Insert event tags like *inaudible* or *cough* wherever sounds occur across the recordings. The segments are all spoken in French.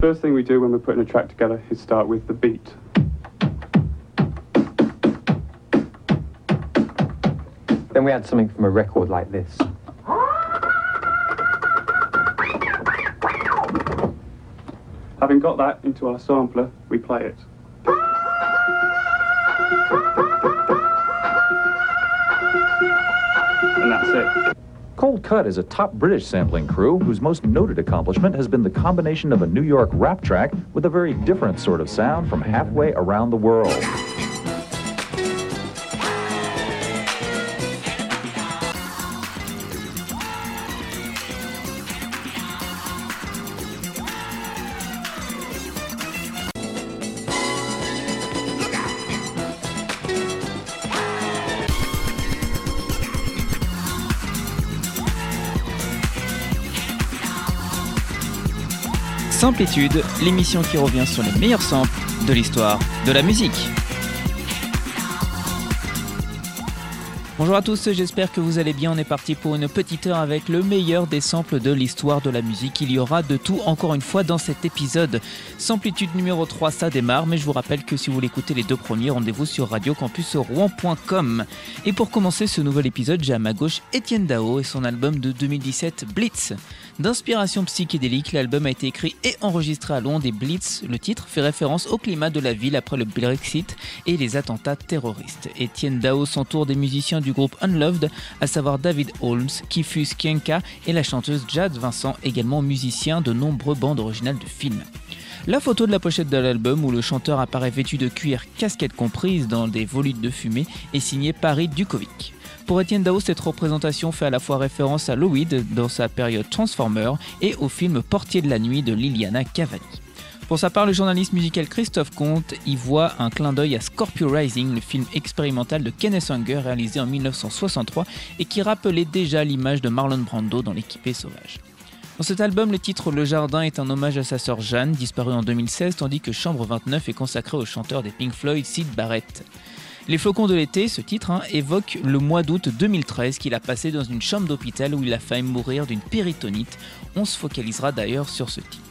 First thing we do when we're putting a track together is start with the beat. Then we add something from a record like this. Having got that into our sampler, we play it. Cold Cut is a top British sampling crew whose most noted accomplishment has been the combination of a New York rap track with a very different sort of sound from halfway around the world. Samplitude, l'émission qui revient sur les meilleurs samples de l'histoire de la musique. Bonjour à tous, j'espère que vous allez bien. On est parti pour une petite heure avec le meilleur des samples de l'histoire de la musique. Il y aura de tout encore une fois dans cet épisode. Samplitude numéro 3, ça démarre, mais je vous rappelle que si vous voulez écouter les deux premiers, rendez-vous sur radiocampusrouen.com. Et pour commencer ce nouvel épisode, j'ai à ma gauche Étienne Dao et son album de 2017 Blitz. D'inspiration psychédélique, l'album a été écrit et enregistré à Londres et Blitz, le titre, fait référence au climat de la ville après le Brexit et les attentats terroristes. Étienne Dao s'entoure des musiciens du groupe Unloved, à savoir David Holmes, Kifus Kienka et la chanteuse Jade Vincent, également musicien de nombreux bandes originales de films. La photo de la pochette de l'album où le chanteur apparaît vêtu de cuir, casquette comprise dans des volutes de fumée, est signée Paris Dukovic. Pour Etienne Dao, cette représentation fait à la fois référence à Lloyd dans sa période Transformer et au film Portier de la nuit de Liliana Cavani. Pour sa part, le journaliste musical Christophe Comte y voit un clin d'œil à Scorpio Rising, le film expérimental de Kenneth Anger réalisé en 1963 et qui rappelait déjà l'image de Marlon Brando dans L'équipé sauvage. Dans cet album, le titre Le Jardin est un hommage à sa sœur Jeanne, disparue en 2016, tandis que Chambre 29 est consacré au chanteur des Pink Floyd, Sid Barrett. Les flocons de l'été, ce titre, hein, évoque le mois d'août 2013 qu'il a passé dans une chambre d'hôpital où il a failli mourir d'une péritonite. On se focalisera d'ailleurs sur ce titre.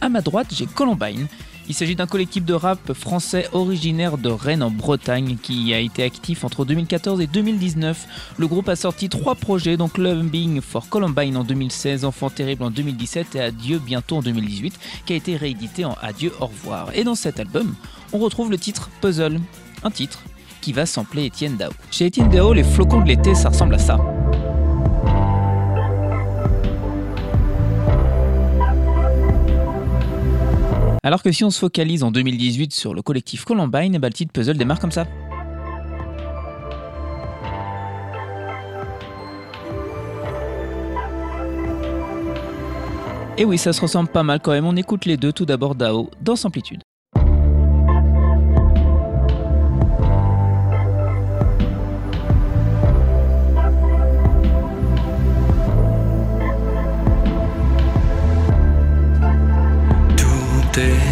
À ma droite, j'ai Columbine. Il s'agit d'un collectif de rap français originaire de Rennes en Bretagne qui a été actif entre 2014 et 2019. Le groupe a sorti trois projets, donc Being for Columbine en 2016, Enfant terrible en 2017 et Adieu bientôt en 2018, qui a été réédité en Adieu au revoir. Et dans cet album, on retrouve le titre Puzzle, un titre qui va sampler Étienne Dao. Chez Étienne Dao, les flocons de l'été, ça ressemble à ça. Alors que si on se focalise en 2018 sur le collectif Columbine, bah, le Puzzle démarre comme ça. Et oui, ça se ressemble pas mal quand même. On écoute les deux, tout d'abord Dao dans Samplitude. Tout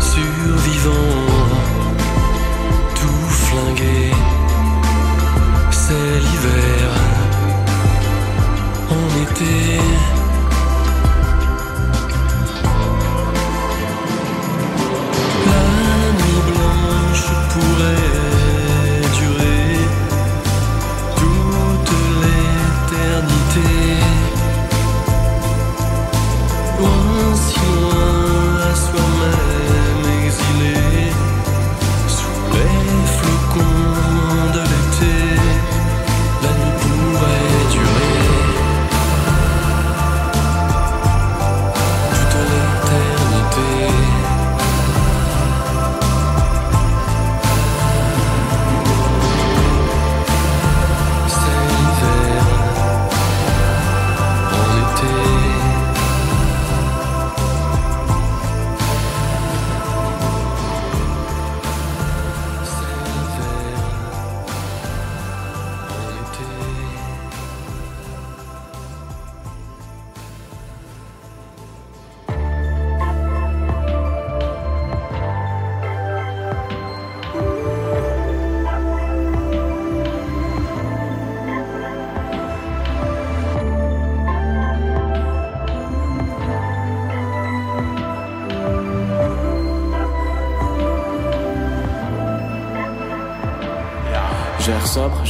survivant,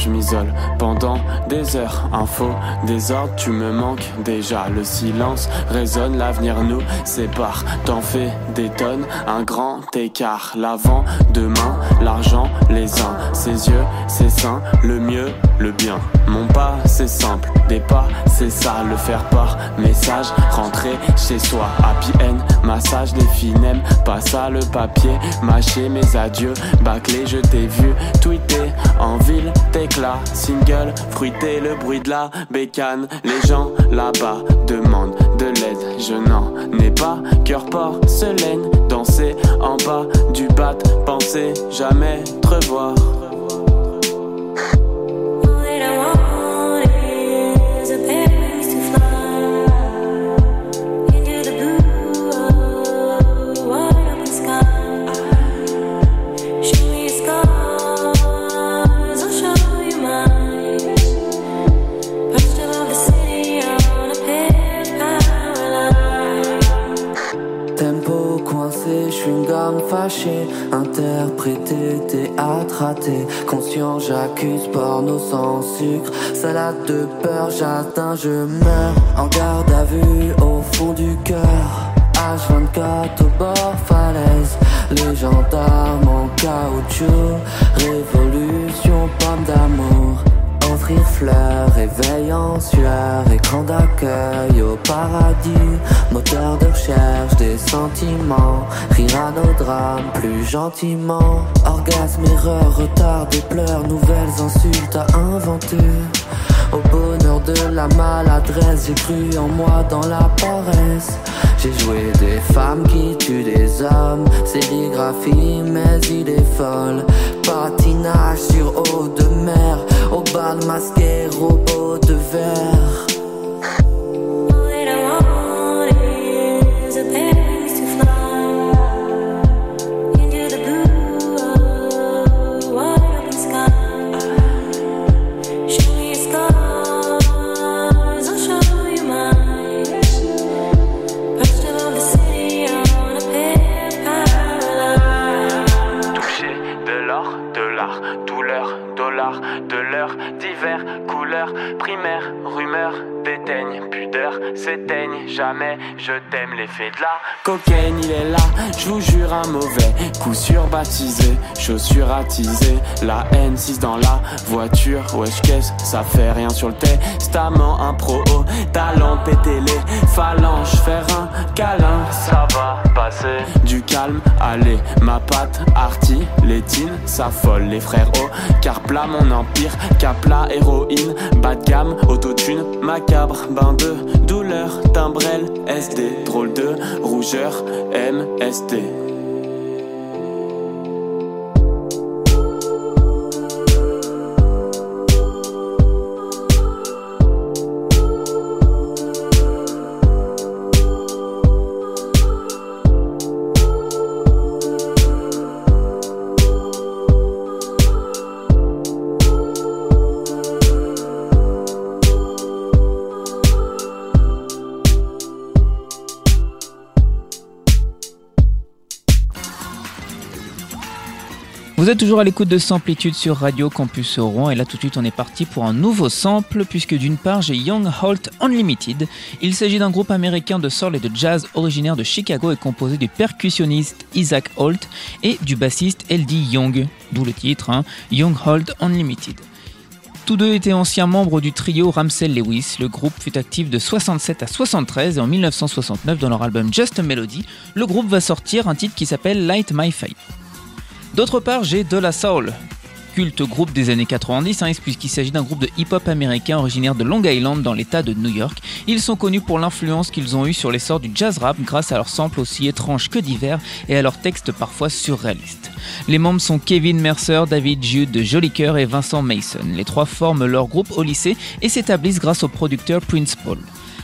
m'isole pendant des heures. Info, désordre, tu me manques déjà. Le silence résonne, l'avenir nous sépare. T'en fais des tonnes, un grand écart. L'avant, demain, uns. Ses yeux, ses seins, le mieux, le bien. Mon pas, c'est simple, des pas, c'est ça. Le faire part, message, rentrer chez soi. Happy end, massage, des filles n'aiment pas ça. Le papier, mâcher mes adieux. Bâclé, je t'ai vu tweeter en ville, t'éclat, single, fruité, le bruit de la bécane. Les gens là-bas demandent de l'aide, je n'en ai pas. Cœur porcelaine, danser en bas du bat, penser jamais te revoir. Interprété, théâtre raté, conscient j'accuse porno sans sucre, salade de peur, j'atteins, je meurs, en garde à vue au fond du cœur, H24 au bord falaise, les gendarmes en caoutchouc, révolution, pomme d'amour. Offrir fleurs, réveil en sueur, écran d'accueil au paradis, moteur de recherche des sentiments, rire à nos drames plus gentiment, orgasme, erreur, retard, des pleurs, nouvelles insultes à inventer. Au bonheur de la maladresse, j'ai cru en moi dans la paresse. J'ai joué des femmes qui tuent des hommes, sérigraphie, mais il est folle. Patinage sur eau de mer, au bal masqué, robot de verre. S'éteignent jamais. Je t'aime l'effet de la cocaïne, il est là. Je vous jure un mauvais coup sûr baptisé, chaussures attisées. La N6 dans la voiture, wesh qu'est-ce ça fait rien sur le testament. Un pro haut talent, péter les phalanges, faire un câlin. Ça va passer du calme, allez, ma patte arty, teens, ça folle les frères oh, car plat mon empire, capla héroïne, bas de gamme, autotune, macabre, bain de douleur, timbrel, SD, drôle de rougeur, MST. Vous êtes toujours à l'écoute de Samplitude sur Radio Campus Rouen et là tout de suite on est parti pour un nouveau sample puisque d'une part j'ai Young Holt Unlimited. Il s'agit d'un groupe américain de soul et de jazz originaire de Chicago et composé du percussionniste Isaac Holt et du bassiste LD Young, d'où le titre hein, Young Holt Unlimited. Tous deux étaient anciens membres du trio Ramsey Lewis. Le groupe fut actif de 67 à 73 et en 1969 dans leur album Just a Melody, le groupe va sortir un titre qui s'appelle Light My Fire. D'autre part, j'ai De La Soul, culte groupe des années 90, hein, puisqu'il s'agit d'un groupe de hip-hop américain originaire de Long Island dans l'état de New York. Ils sont connus pour l'influence qu'ils ont eue sur l'essor du jazz rap grâce à leurs samples aussi étranges que divers et à leurs textes parfois surréalistes. Les membres sont Kevin Mercer, David Jude Cœur et Vincent Mason. Les trois forment leur groupe au lycée et s'établissent grâce au producteur Prince Paul.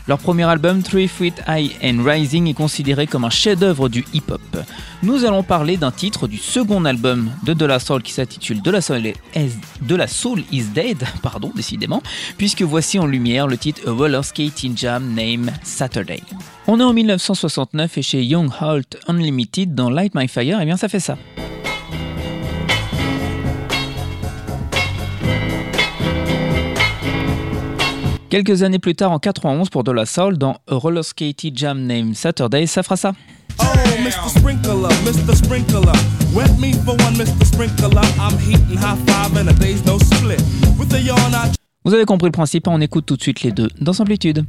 Leur premier album, Three Feet High and Rising, est considéré comme un chef-d'œuvre du hip-hop. Nous allons parler d'un titre du second album de De La Soul qui s'intitule De La Soul is, Dead, *laughs* pardon, décidément, puisque voici en lumière le titre A Roller Skating Jam Name Saturday. On est en 1969 et chez Young Holt Unlimited dans Light My Fire, et bien ça fait ça. Quelques années plus tard, en 91, pour De La Soul, dans A Roller Skating Jam Name Saturday, ça fera ça. Oh, Mr. Sprinkler, Mr. Sprinkler. Wet me for one, Mr. Sprinkler. I'm heating high five and a day's no split. With the yarn I Vous avez compris le principe, on écoute tout de suite les deux dans Amplitude.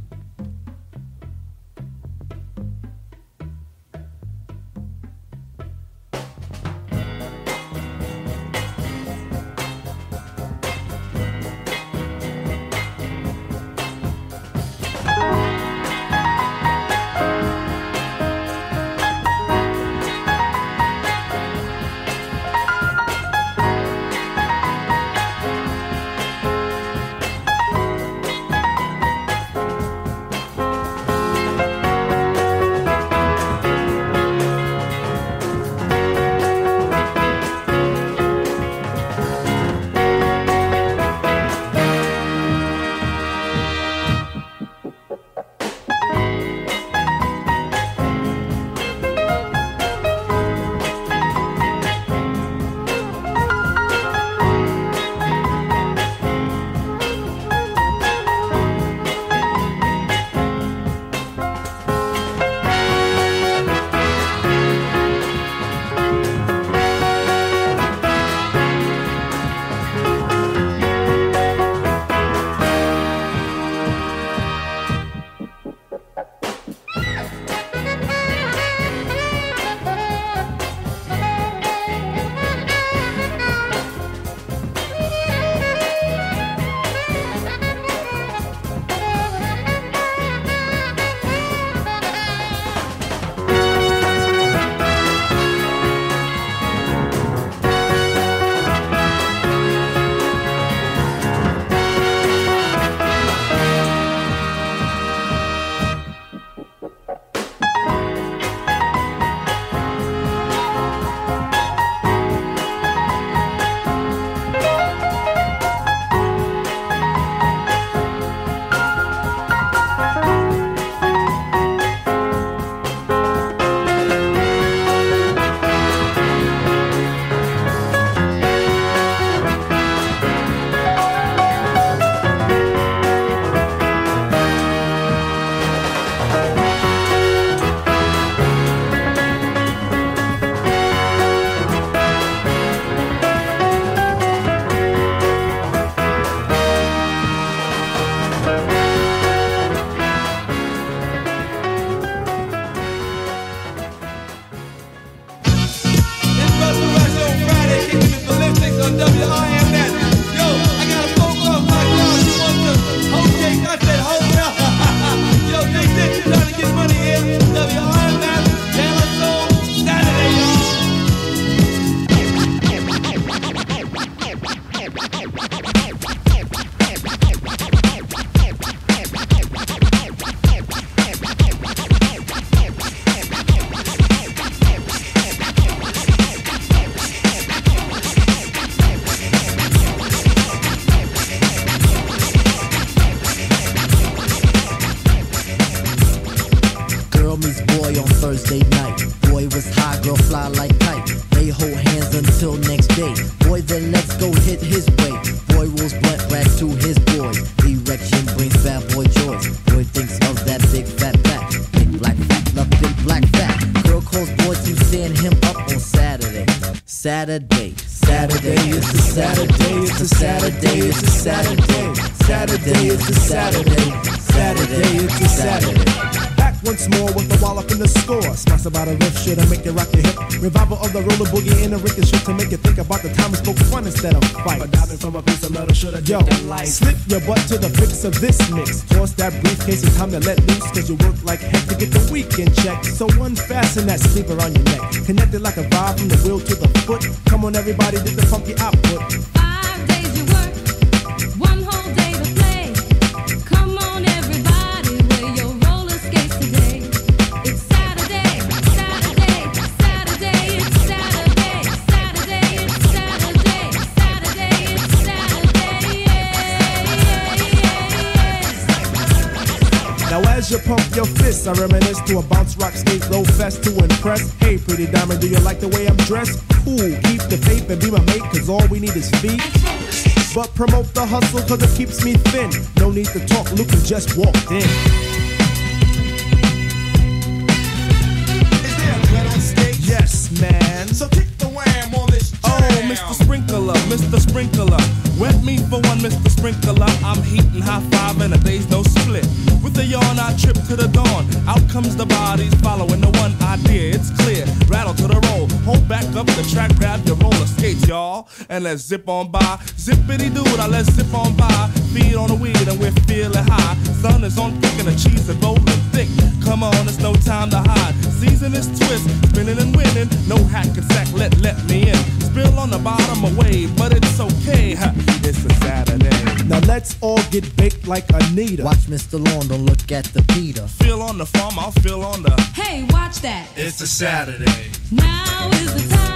Saturday. Saturday piece of metal should have Yo, slip your butt to the fix of this mix. Toss that briefcase, it's time to let loose. Cause you work like heck to get the weekend check. So unfasten that sleeper on your neck. Connected like a vibe from the wheel to the foot. Come on, everybody, did the funky output. As you pump your fists, I reminisce to a bounce rock skate roll fest to impress. Hey, pretty diamond, do you like the way I'm dressed? Cool, keep the faith and be my mate, cause all we need is feet. But promote the hustle cause it keeps me thin. No need to talk, Luke just walked in. Mr. Sprinkler, Mr. Sprinkler. Wet me for one, Mr. Sprinkler. I'm heating high five and a day's no split. With a yawn, I trip to the dawn. Out comes the bodies following the one idea. It's clear. Rattle to the roll. Hold back up the track, grab your roller skates, y'all. And let's zip on by. Zippity doo I let's zip on by. Feed on the weed and we're feeling high. Sun is on thick and the cheese is rolling thick. Come on, it's no time to hide. Season is twist, spinning and winning. No hack and sack, let let me in. Spill on the bottom away, but it's okay. ha, It's a Saturday. Now let's all get baked like Anita. Watch Mr. Lawn, don't look at the Peter. Feel on the farm, I'll feel on the. Hey, watch that. It's a Saturday. Now is the time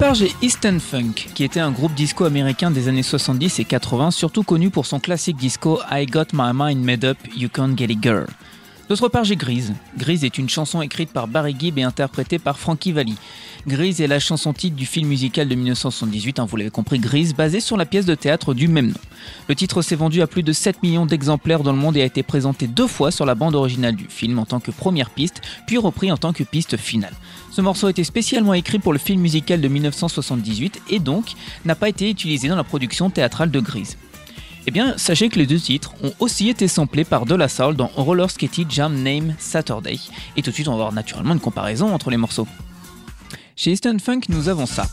part, j'ai Easton Funk, qui était un groupe disco américain des années 70 et 80, surtout connu pour son classique disco I Got My Mind Made Up, You Can't Get It Girl. D'autre part, j'ai Grease. Grease est une chanson écrite par Barry Gibb et interprétée par Frankie Valli. Grease est la chanson titre du film musical de 1978, hein, vous l'avez compris, Grease, basée sur la pièce de théâtre du même nom. Le titre s'est vendu à plus de 7 millions d'exemplaires dans le monde et a été présenté deux fois sur la bande originale du film en tant que première piste, puis repris en tant que piste finale. Ce morceau a été spécialement écrit pour le film musical de 1978 et donc n'a pas été utilisé dans la production théâtrale de Grease. Eh bien, sachez que les deux titres ont aussi été samplés par De La dans Roller Skating Jam Name Saturday. Et tout de suite, on va voir naturellement une comparaison entre les morceaux. Chez Easton Funk, nous avons ça.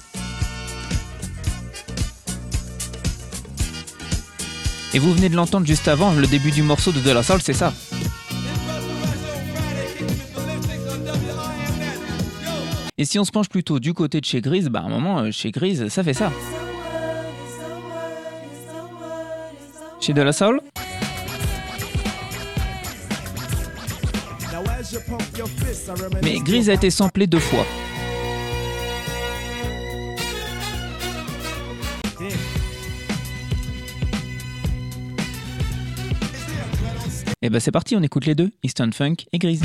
Et vous venez de l'entendre juste avant, le début du morceau de De La Soul, c'est ça. Et si on se penche plutôt du côté de chez Grise, bah à un moment, euh, chez Grise, ça fait ça. Chez De La Soul Mais Grise a été samplé deux fois. Et bah c'est parti, on écoute les deux, Easton Funk et Grise.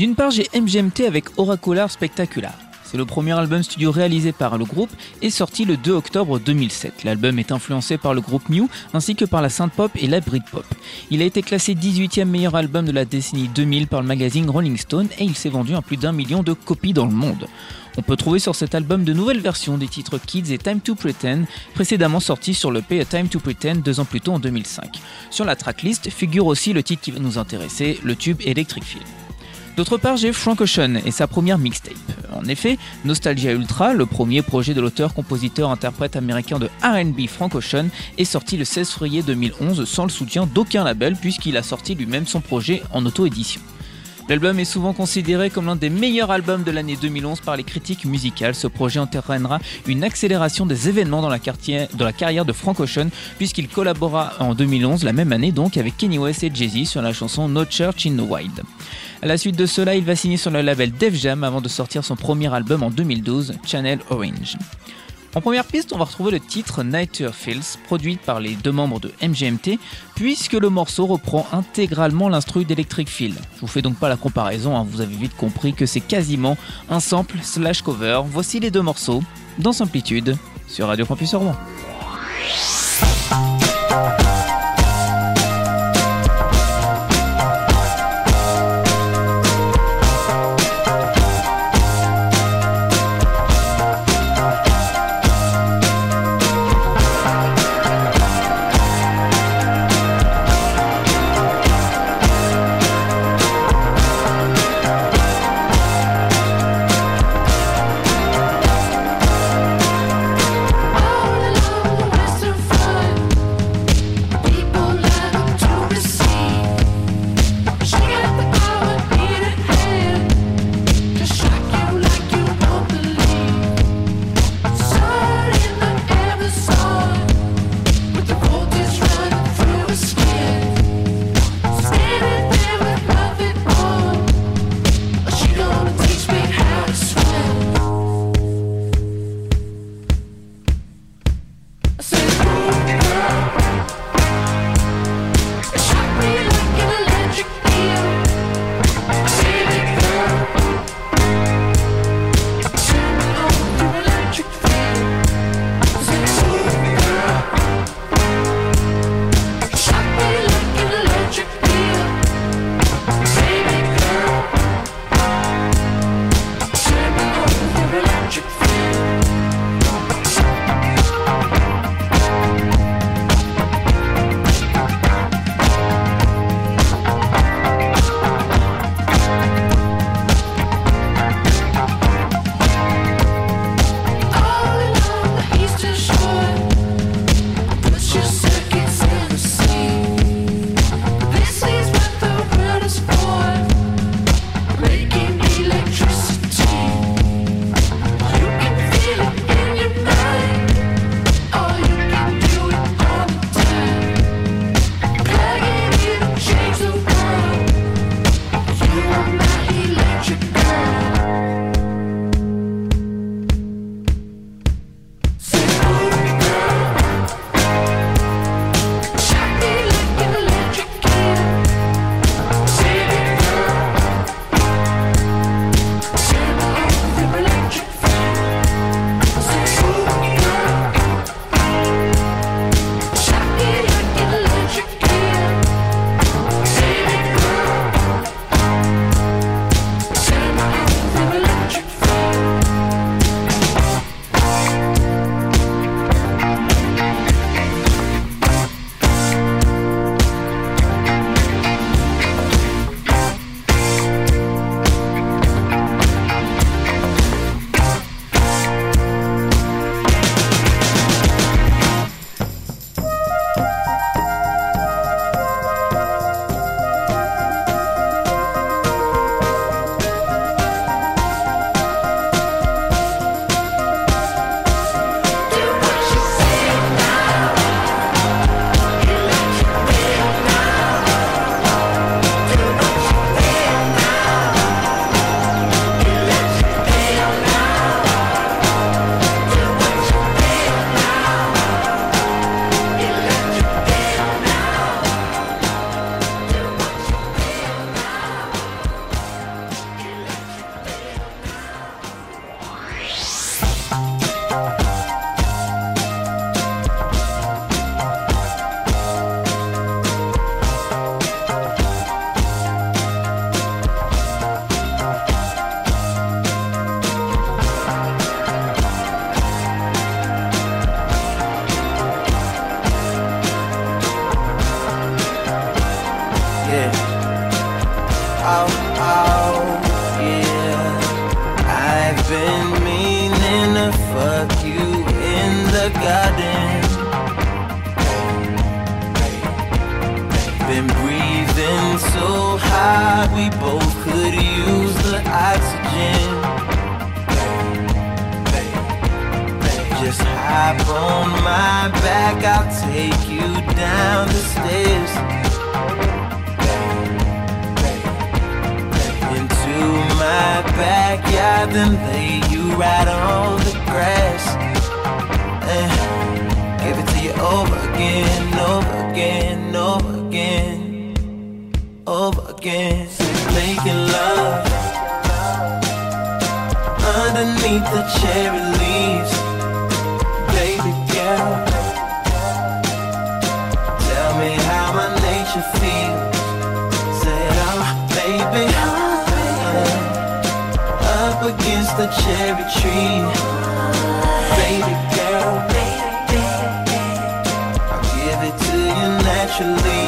D'une part, j'ai MGMT avec Oracular Spectacular. C'est le premier album studio réalisé par le groupe et sorti le 2 octobre 2007. L'album est influencé par le groupe Mew ainsi que par la synth-pop et la Britpop. Il a été classé 18e meilleur album de la décennie 2000 par le magazine Rolling Stone et il s'est vendu à plus d'un million de copies dans le monde. On peut trouver sur cet album de nouvelles versions des titres Kids et Time to Pretend, précédemment sortis sur le P Time to Pretend deux ans plus tôt en 2005. Sur la tracklist figure aussi le titre qui va nous intéresser, le tube Electric Feel. D'autre part, j'ai Frank Ocean et sa première mixtape. En effet, Nostalgia Ultra, le premier projet de l'auteur-compositeur-interprète américain de RB Frank Ocean, est sorti le 16 février 2011 sans le soutien d'aucun label puisqu'il a sorti lui-même son projet en auto-édition. L'album est souvent considéré comme l'un des meilleurs albums de l'année 2011 par les critiques musicales. Ce projet entraînera une accélération des événements dans la, carrière de Frank Ocean puisqu'il collabora en 2011, la même année donc, avec Kanye West et Jay-Z sur la chanson No Church in the Wild. À la suite de cela, il va signer sur le label Def Jam avant de sortir son premier album en 2012, Channel Orange. En première piste, on va retrouver le titre Nighter Fields, produit par les deux membres de MGMT, puisque le morceau reprend intégralement l'instru d'Electric Feel. Je vous fais donc pas la comparaison, hein, vous avez vite compris que c'est quasiment un sample slash cover. Voici les deux morceaux, dans Amplitude, sur Radio Campus Rouen. Hop on my back, I'll take you down the stairs. Into my backyard, then lay you right on the grass. And give it to you over again, over again, over again, over again. Making love underneath the cherry leaves cherry tree, baby girl. I'll give it to you naturally,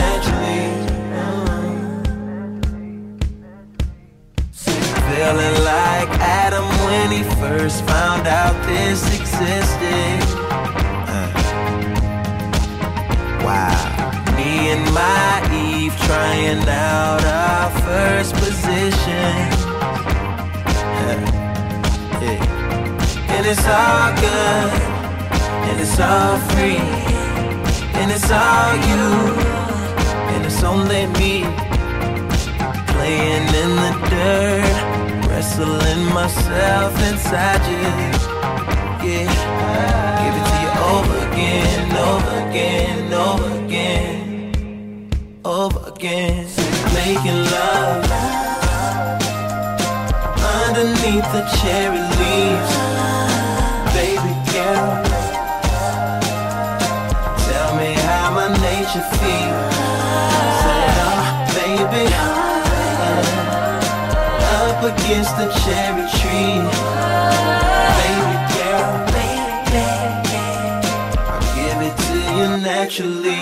naturally. Feeling like Adam when he first found out this existed. Uh. Wow. Me and my Eve trying out our first position. And it's all good. And it's all free. And it's all you. And it's only me playing in the dirt, wrestling myself inside you. Yeah, give it to you over again, over again, over again, over again. Making love underneath the cherry leaves, against the cherry tree. Baby girl, baby I'll give it to you naturally.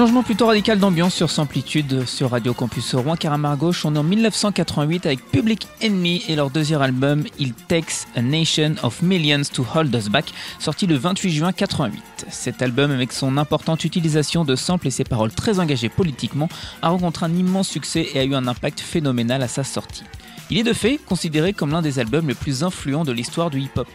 Changement plutôt radical d'ambiance sur Samplitude sur Radio Campus Rouen car à Margauche on est en 1988 avec Public Enemy et leur deuxième album It Takes a Nation of Millions to Hold Us Back sorti le 28 juin 88. Cet album avec son importante utilisation de samples et ses paroles très engagées politiquement a rencontré un immense succès et a eu un impact phénoménal à sa sortie. Il est de fait considéré comme l'un des albums les plus influents de l'histoire du hip-hop.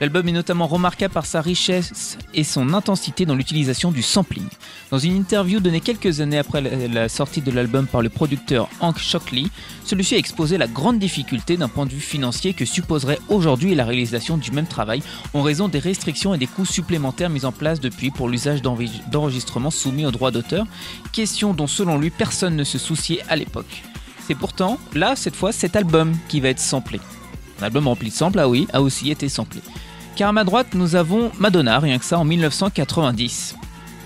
L'album est notamment remarquable par sa richesse et son intensité dans l'utilisation du sampling. Dans une interview donnée quelques années après la sortie de l'album par le producteur Hank Shockley, celui-ci a exposé la grande difficulté d'un point de vue financier que supposerait aujourd'hui la réalisation du même travail en raison des restrictions et des coûts supplémentaires mis en place depuis pour l'usage d'enregistrements soumis aux droits d'auteur, question dont selon lui personne ne se souciait à l'époque. C'est pourtant, là, cette fois, cet album qui va être samplé. Un album rempli de samples, ah oui, a aussi été samplé. Car à ma droite, nous avons Madonna, rien que ça, en 1990.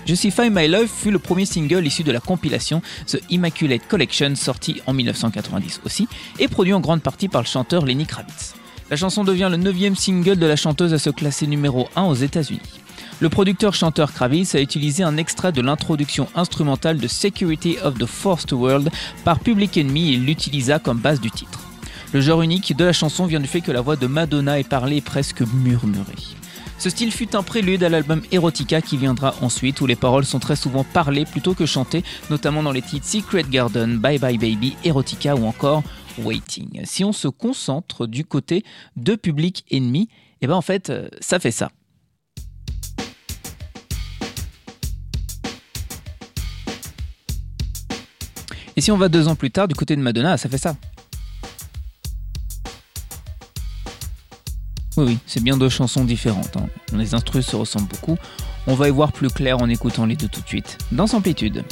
Justify My Love fut le premier single issu de la compilation The Immaculate Collection, sorti en 1990 aussi, et produit en grande partie par le chanteur Lenny Kravitz. La chanson devient le neuvième single de la chanteuse à se classer numéro 1 aux États-Unis. Le producteur-chanteur Kravitz a utilisé un extrait de l'introduction instrumentale de Security of the Forced World par Public Enemy et l'utilisa comme base du titre. Le genre unique de la chanson vient du fait que la voix de Madonna est parlée et presque murmurée. Ce style fut un prélude à l'album Erotica qui viendra ensuite, où les paroles sont très souvent parlées plutôt que chantées, notamment dans les titres Secret Garden, Bye Bye Baby, Erotica ou encore Waiting. Si on se concentre du côté de Public Enemy, et ben en fait, euh, ça fait ça. Et si on va deux ans plus tard du côté de Madonna, ça fait ça. Oui, oui, c'est bien deux chansons différentes. Hein. Les instrus se ressemblent beaucoup. On va y voir plus clair en écoutant les deux tout de suite. Dans Amplitude.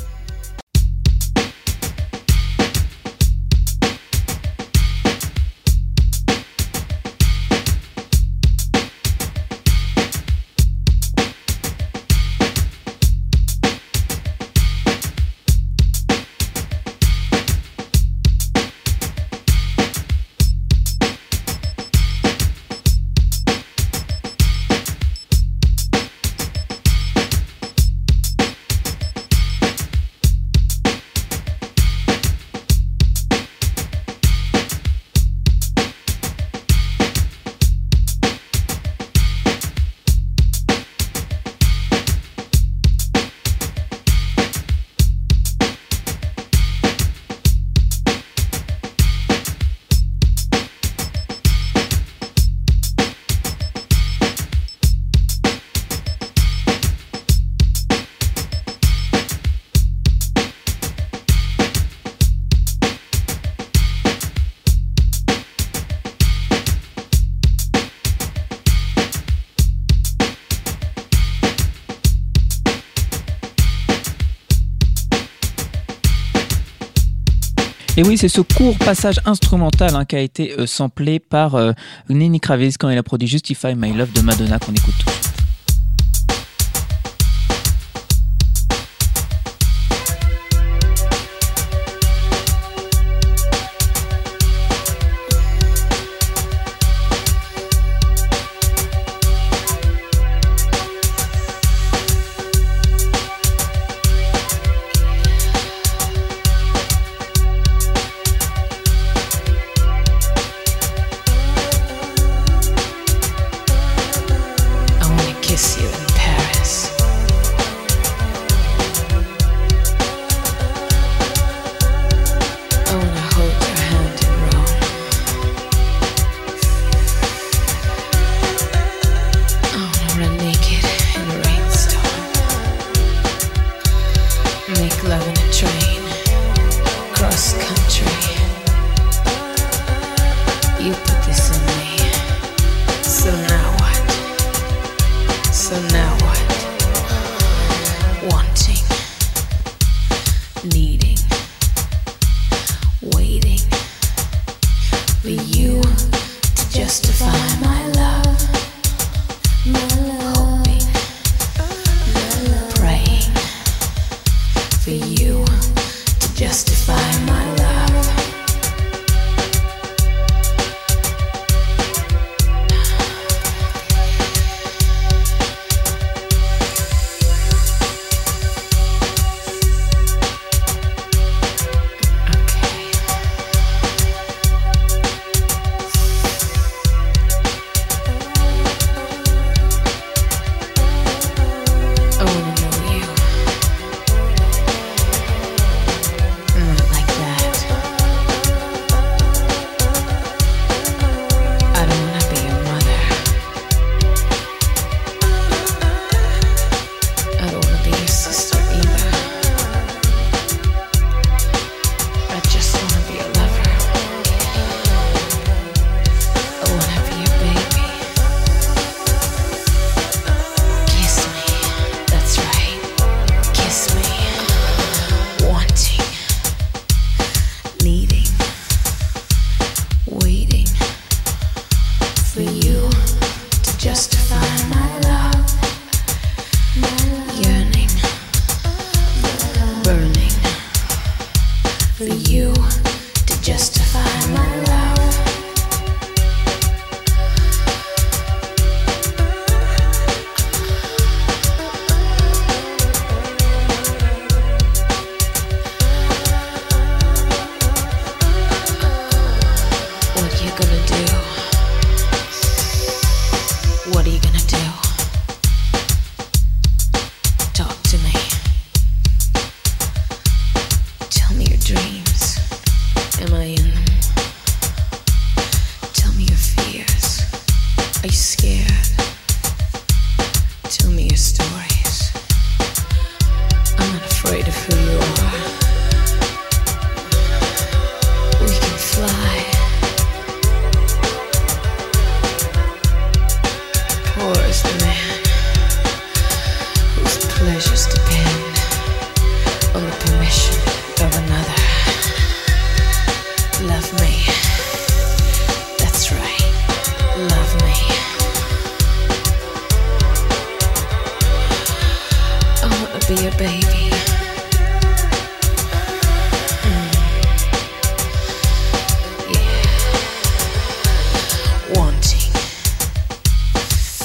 c'est ce court passage instrumental hein, qui a été euh, samplé par euh, Nini Kravitz quand il a produit Justify My Love de Madonna qu'on écoute.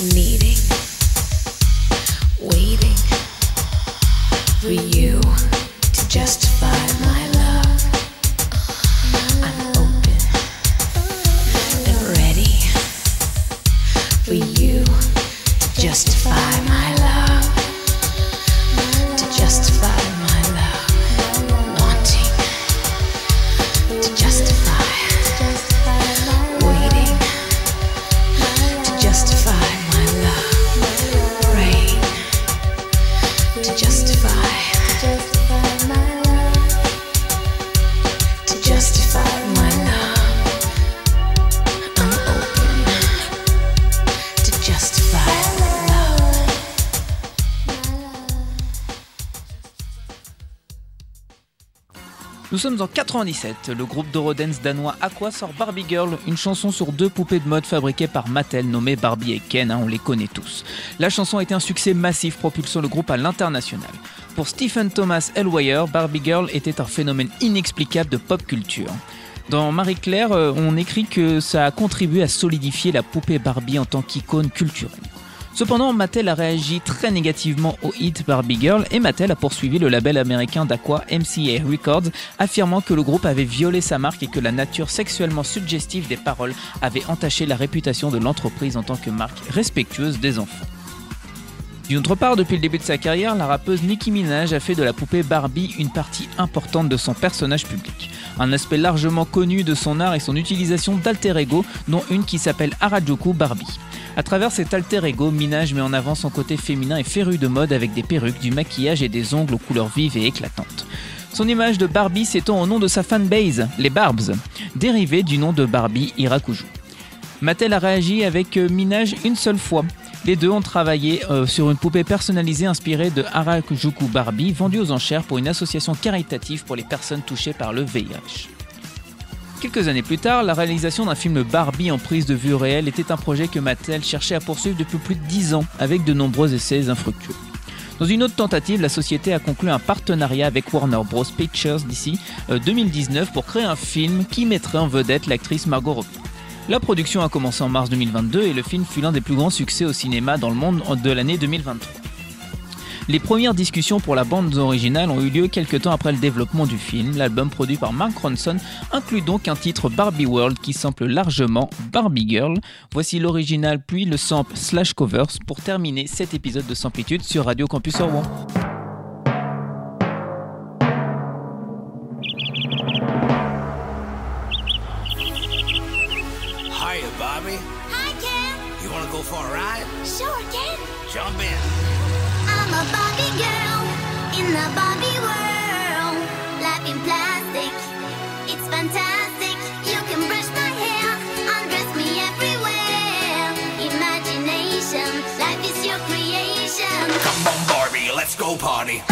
need it. Sommes en 97. Le groupe d'Eurodance danois Aqua sort Barbie Girl, une chanson sur deux poupées de mode fabriquées par Mattel nommées Barbie et Ken, hein, on les connaît tous. La chanson a été un succès massif propulsant le groupe à l'international. Pour Stephen Thomas Elwire, Barbie Girl était un phénomène inexplicable de pop culture. Dans Marie-Claire, euh, on écrit que ça a contribué à solidifier la poupée Barbie en tant qu'icône culturelle. Cependant, Mattel a réagi très négativement au hit Barbie Girl et Mattel a poursuivi le label américain d'Aqua MCA Records, affirmant que le groupe avait violé sa marque et que la nature sexuellement suggestive des paroles avait entaché la réputation de l'entreprise en tant que marque respectueuse des enfants. D'une autre part, depuis le début de sa carrière, la rappeuse Nicki Minaj a fait de la poupée Barbie une partie importante de son personnage public. Un aspect largement connu de son art est son utilisation d'alter ego, dont une qui s'appelle Harajuku Barbie. À travers cet alter ego, Minaj met en avant son côté féminin et féru de mode avec des perruques, du maquillage et des ongles aux couleurs vives et éclatantes. Son image de Barbie s'étend au nom de sa fanbase, les Barbs, dérivé du nom de Barbie Hirakuju. Mattel a réagi avec euh, Minaj une seule fois. Les deux ont travaillé euh, sur une poupée personnalisée inspirée de Harajuku Barbie, vendue aux enchères pour une association caritative pour les personnes touchées par le VIH. Quelques années plus tard, la réalisation d'un film Barbie en prise de vue réelle était un projet que Mattel cherchait à poursuivre depuis plus de 10 ans, avec de nombreux essais infructueux. Dans une autre tentative, la société a conclu un partenariat avec Warner Bros. Pictures d'ici euh, 2019 pour créer un film qui mettrait en vedette l'actrice Margot Robbie. La production a commencé en mars 2022 et le film fut l'un des plus grands succès au cinéma dans le monde de l'année 2023. Les premières discussions pour la bande originale ont eu lieu quelques temps après le développement du film. L'album produit par Mark Ronson inclut donc un titre Barbie World qui sample largement Barbie Girl. Voici l'original puis le sample slash covers pour terminer cet épisode de Samplitude sur Radio Campus Rouen. The Barbie world. Life in plastic, it's fantastic. You can brush my hair, undress me everywhere. Imagination, life is your creation. Come on, Barbie, let's go party.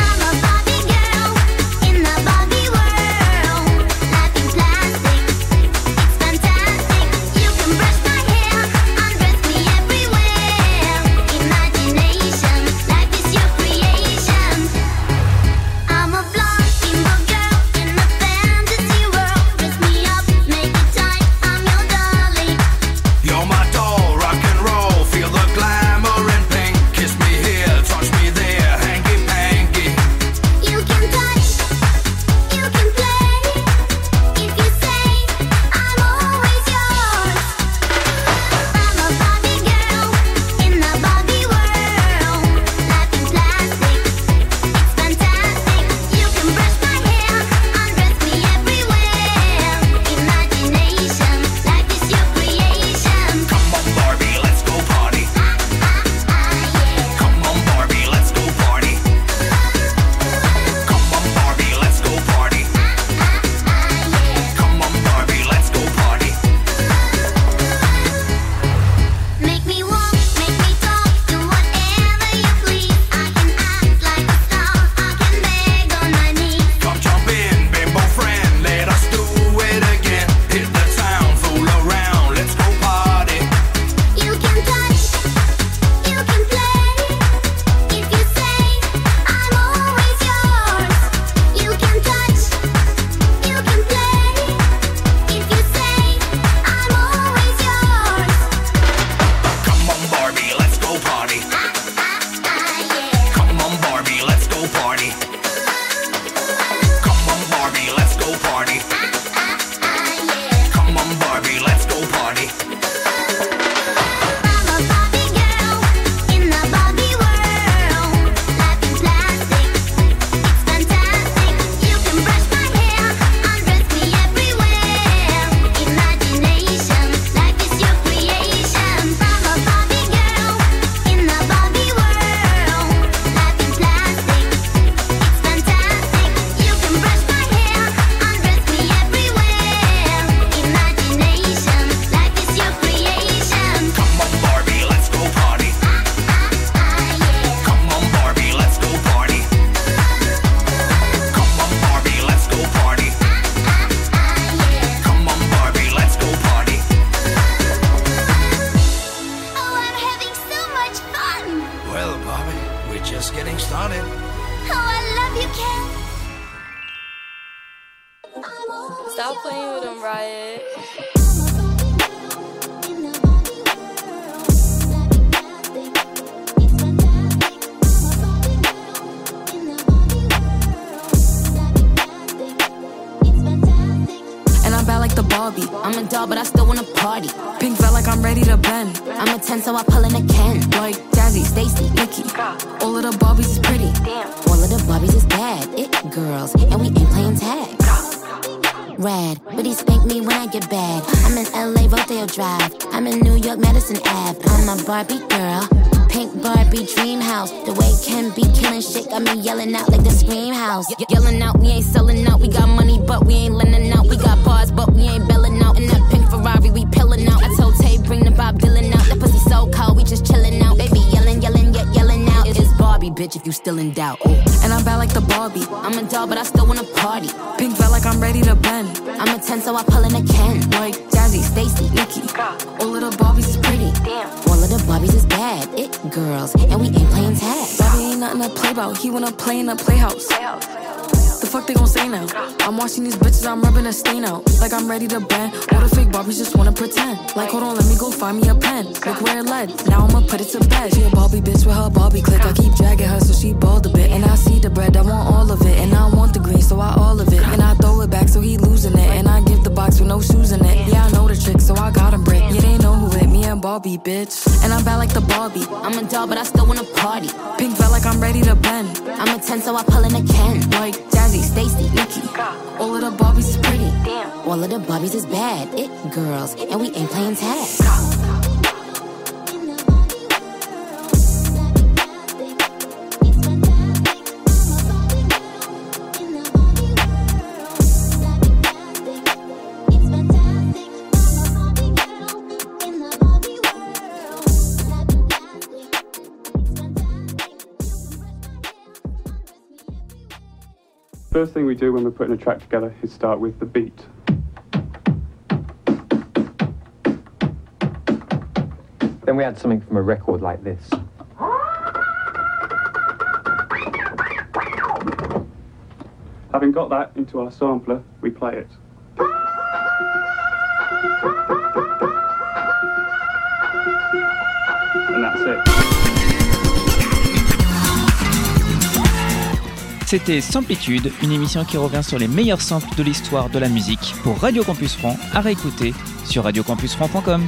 Girls, and we ain't playing tag. Bobby ain't nothing to play about. He wanna play in a playhouse. The fuck they gon' say now? I'm watching these bitches, I'm rubbing a stain out. Like I'm ready to bend. All the fake Barbies just wanna pretend. Like, hold on, let me go find me a pen. Look where it led. Now I'ma put it to bed. She a Barbie bitch with her Barbie click. I keep dragging her so she bald a bit. And I see the bread, I want all of it. And I want the green, so I all of it. And I throw it back so he losing it. And I give the box with no shoes in it. Yeah, I know the trick, so I got him brick. Yeah, they know who hit me and Barbie, bitch. And I'm bad like the Barbie. I'm a doll, but I still wanna party. Pink felt like I'm ready to bend. I'm a 10, so I pull in a Ken. Like Stacy, Nikki. All of the Barbies is pretty. Damn. All of the Barbies is bad, it girls, and we ain't playing tag. First thing we do when we're putting a track together is start with the beat. Then we add something from a record like this. Having got that into our sampler, we play it. And that's it. C'était Samplitude, une émission qui revient sur les meilleurs samples de l'histoire de la musique pour Radio Campus Franc, à réécouter sur radiocampusfranc.com.